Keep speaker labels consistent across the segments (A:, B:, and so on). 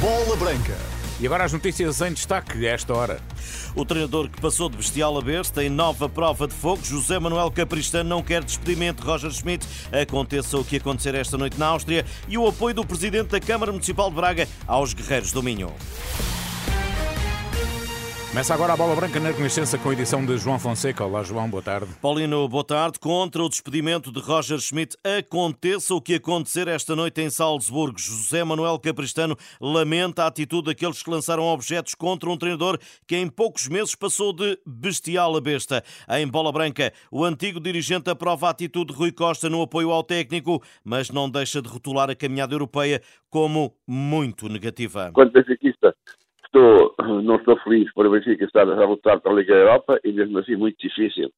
A: Bola Branca.
B: E agora as notícias em destaque a esta hora.
C: O treinador que passou de bestial a berço tem nova prova de fogo. José Manuel Capristano não quer despedimento de Roger Schmidt. Aconteça o que acontecer esta noite na Áustria. E o apoio do presidente da Câmara Municipal de Braga aos guerreiros do Minho.
B: Começa agora a bola branca na Renascença com a edição de João Fonseca. Olá, João, boa tarde.
C: Paulino, boa tarde. Contra o despedimento de Roger Schmidt, aconteça o que acontecer esta noite em Salzburgo. José Manuel Capristano lamenta a atitude daqueles que lançaram objetos contra um treinador que em poucos meses passou de bestial a besta. Em bola branca, o antigo dirigente aprova a atitude de Rui Costa no apoio ao técnico, mas não deixa de rotular a caminhada europeia como muito negativa.
D: Quanto benfiquista, estou, não estou feliz por o Benfica estar a lutar para a Liga Europa e mesmo assim muito difícil,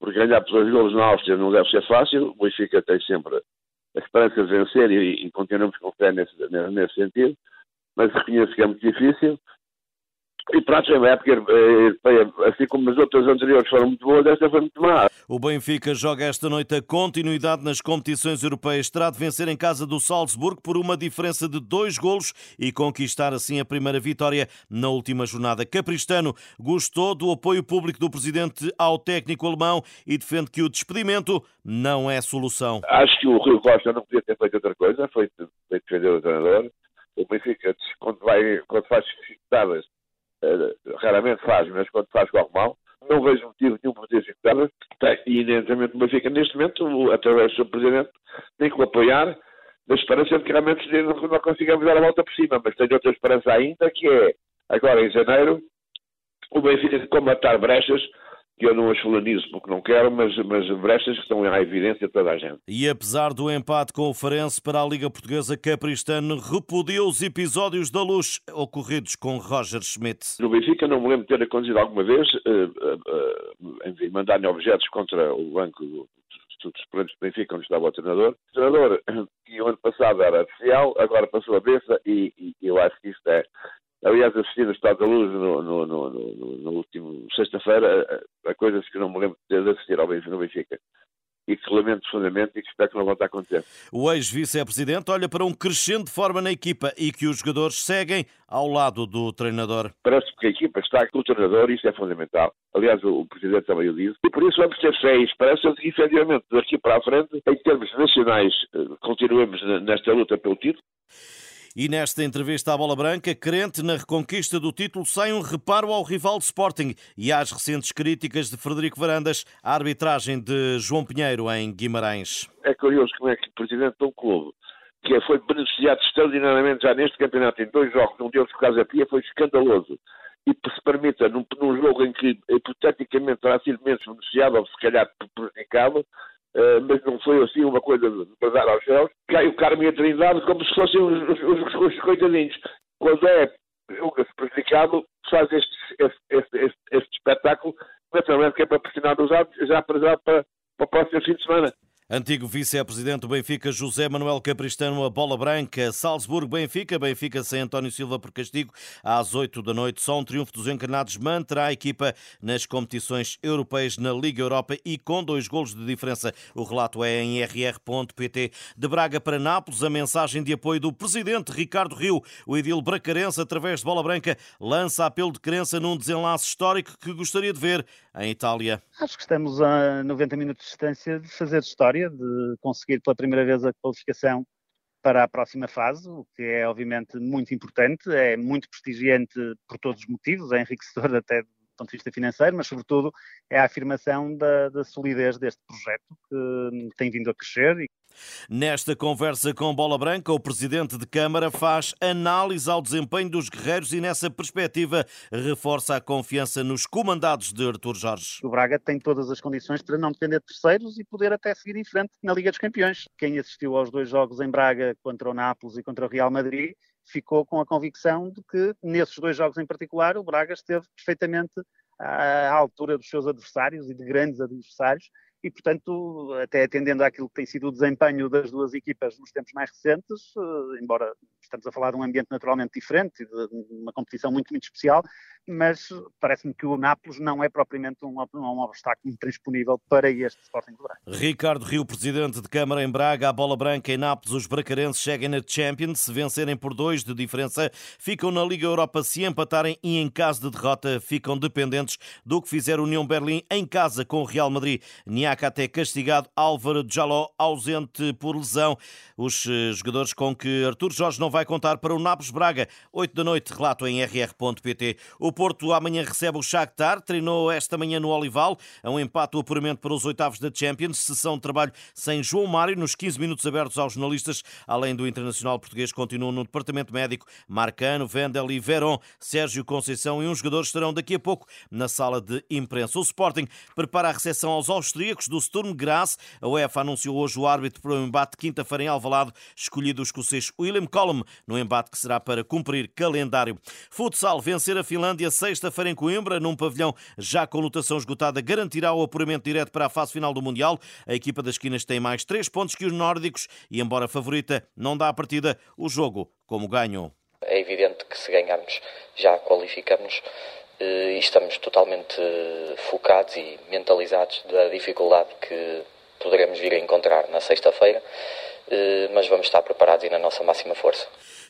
D: porque ganhar por dois golos na Áustria não deve ser fácil, o Benfica tem sempre a esperança de vencer e, e continuamos com fé nesse, nesse sentido, mas reconheço que é muito difícil e pronto, a época europeia, assim como as outras anteriores foram muito boas, esta foi muito má.
C: O Benfica joga esta noite a continuidade nas competições europeias. Terá de vencer em casa do Salzburgo por uma diferença de dois golos e conquistar assim a primeira vitória na última jornada. Capristano gostou do apoio público do presidente ao técnico alemão e defende que o despedimento não é solução.
D: Acho que o Rio Costa não podia ter feito outra coisa, foi, foi defender o treinador. O Benfica, quando, vai, quando faz dificuldades eh, raramente faz, mas quando faz corre mal. Não vejo motivo nenhum para ter executado. E, evidentemente, o Benfica, neste momento, através do seu Presidente, tem que o apoiar, na esperança de que realmente não consigamos dar a volta por cima. Mas tenho outra esperança ainda, que é, agora em janeiro, o Benfica combatar brechas que eu não as fulanizo porque não quero, mas, mas brechas que estão à evidência de toda a gente.
C: E apesar do empate com o Farense para a Liga Portuguesa, Capristano repudiou os episódios da luz ocorridos com Roger Schmidt.
D: No Benfica não me lembro de ter acontecido alguma vez uh, uh, uh, mandar-lhe objetos contra o banco do, dos suplentes do Benfica, onde estava o treinador. O treinador, que o ano passado era oficial, agora passou a besta e, e eu acho que isto é Aliás, assisti no Estado da Luz no, no, no, no último sexta-feira a, a, coisas que não me lembro de assistir ao Benfica, no Benfica. E que lamento profundamente e que espero que não volte a acontecer.
C: O ex-vice-presidente olha para um crescente de forma na equipa e que os jogadores seguem ao lado do treinador.
D: Parece que a equipa está com o treinador e isso é fundamental. Aliás, o, o presidente também o disse. E por isso vamos ter e esperança de que, efetivamente, daqui para a frente, em termos nacionais, eh, continuemos nesta luta pelo título.
C: E nesta entrevista à Bola Branca, crente na reconquista do título, sai um reparo ao rival de Sporting e às recentes críticas de Frederico Varandas à arbitragem de João Pinheiro em Guimarães.
D: É curioso como é que o presidente de um clube que foi beneficiado extraordinariamente já neste campeonato em dois jogos, um deles por causa da Pia, foi escandaloso. E se permita, num, num jogo em que hipoteticamente terá sido menos beneficiado, ou se calhar prejudicado, Uh, mas não foi assim uma coisa de bazar aos céus. Cai o e a Trindade como se fossem os, os, os, os coitadinhos. Quando é julga-se prejudicado, faz este, este, este, este, espetáculo, naturalmente que é para pressionar os árbitros já para, já para, para o próximo fim de semana.
C: Antigo vice-presidente do Benfica, José Manuel Capristano, a bola branca. Salzburgo-Benfica, Benfica sem António Silva por castigo, às 8 da noite. Só um triunfo dos encarnados manterá a equipa nas competições europeias na Liga Europa e com dois golos de diferença. O relato é em rr.pt. De Braga para Nápoles, a mensagem de apoio do presidente Ricardo Rio. O edil bracarense, através de bola branca, lança apelo de crença num desenlace histórico que gostaria de ver em Itália.
E: Acho que estamos a 90 minutos de distância de fazer história vitória, de conseguir pela primeira vez a qualificação para a próxima fase, o que é obviamente muito importante, é muito prestigiante por todos os motivos, é enriquecedor até do ponto de vista financeiro, mas sobretudo é a afirmação da, da solidez deste projeto que tem vindo a crescer
C: Nesta conversa com Bola Branca, o presidente de Câmara faz análise ao desempenho dos guerreiros e, nessa perspectiva, reforça a confiança nos comandados de Artur Jorge.
E: O Braga tem todas as condições para não depender de terceiros e poder até seguir em frente na Liga dos Campeões. Quem assistiu aos dois jogos em Braga contra o Nápoles e contra o Real Madrid ficou com a convicção de que, nesses dois jogos em particular, o Braga esteve perfeitamente à altura dos seus adversários e de grandes adversários e, portanto, até atendendo àquilo que tem sido o desempenho das duas equipas nos tempos mais recentes, eh, embora estamos a falar de um ambiente naturalmente diferente, de uma competição muito, muito especial, mas parece-me que o Nápoles não é propriamente um, um obstáculo intransponível para este Sporting de Braga.
C: Ricardo Rio, presidente de Câmara em Braga, a bola branca em Nápoles, os bracarenses chegam na Champions, se vencerem por dois de diferença, ficam na Liga Europa se empatarem e em caso de derrota ficam dependentes do que fizer União Berlim em casa com o Real Madrid. Niaca até castigado, Álvaro Jaló ausente por lesão. Os eh, jogadores com que Artur Jorge não vai contar para o Nápoles Braga, 8 da noite, relato em rr.pt. O Porto amanhã recebe o Shakhtar, treinou esta manhã no Olival, a um empate o apuramento para os oitavos da Champions, sessão de trabalho sem João Mário, nos 15 minutos abertos aos jornalistas, além do internacional português, continuam no departamento médico Marcano, Vendel e Veron, Sérgio Conceição e uns jogadores estarão daqui a pouco na sala de imprensa. O Sporting prepara a recepção aos austríacos do Sturm Graz. A UEFA anunciou hoje o árbitro para o embate quinta-feira em Alvalade, escolhido o escocês William Collum, no embate que será para cumprir calendário. Futsal vencer a Finlândia sexta-feira em Coimbra, num pavilhão já com lotação esgotada, garantirá o apuramento direto para a fase final do Mundial. A equipa das esquinas tem mais três pontos que os nórdicos e, embora favorita, não dá a partida o jogo como ganho.
A: É evidente que se ganharmos já qualificamos eh, e estamos totalmente focados e mentalizados da dificuldade que poderemos vir a encontrar na sexta-feira, eh, mas vamos estar preparados e na nossa máxima força.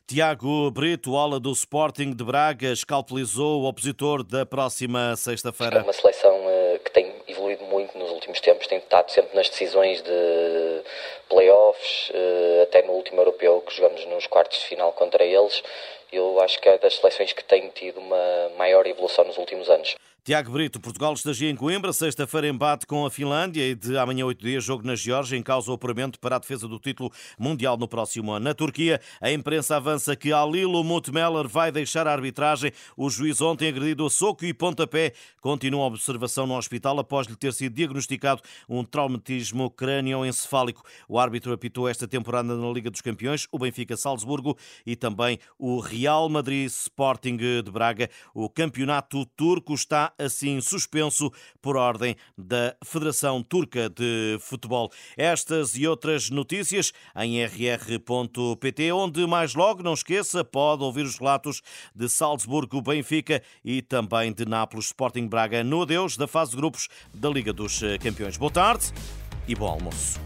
C: Tiago Brito, ala do Sporting de Braga, escalpelizou o opositor da próxima sexta-feira.
A: É uma seleção eh, que tem evoluído muito nos últimos tempos, tem estado sempre nas decisões de playoffs, até no último europeu que jogamos nos quartos de final contra eles. Eu acho que é das seleções que tem tido uma maior evolução nos últimos anos.
C: Tiago Brito, Portugal estagia em Coimbra, sexta-feira embate com a Finlândia e de amanhã oito dias jogo na Geórgia em causa o apuramento para a defesa do título mundial no próximo ano. Na Turquia, a imprensa avança que Alilo Mutmeller vai deixar a arbitragem. O juiz ontem agredido a soco e pontapé continua a observação no hospital após lhe ter sido diagnosticado um traumatismo crânioencefálico. O árbitro apitou esta temporada na Liga dos Campeões, o Benfica Salzburgo e também o Real Madrid Sporting de Braga. O campeonato turco está assim suspenso por ordem da Federação Turca de Futebol. Estas e outras notícias em rr.pt, onde mais logo, não esqueça, pode ouvir os relatos de Salzburgo, Benfica e também de Nápoles Sporting Braga no adeus da fase de grupos da Liga dos Campeões. Boa tarde e bom almoço.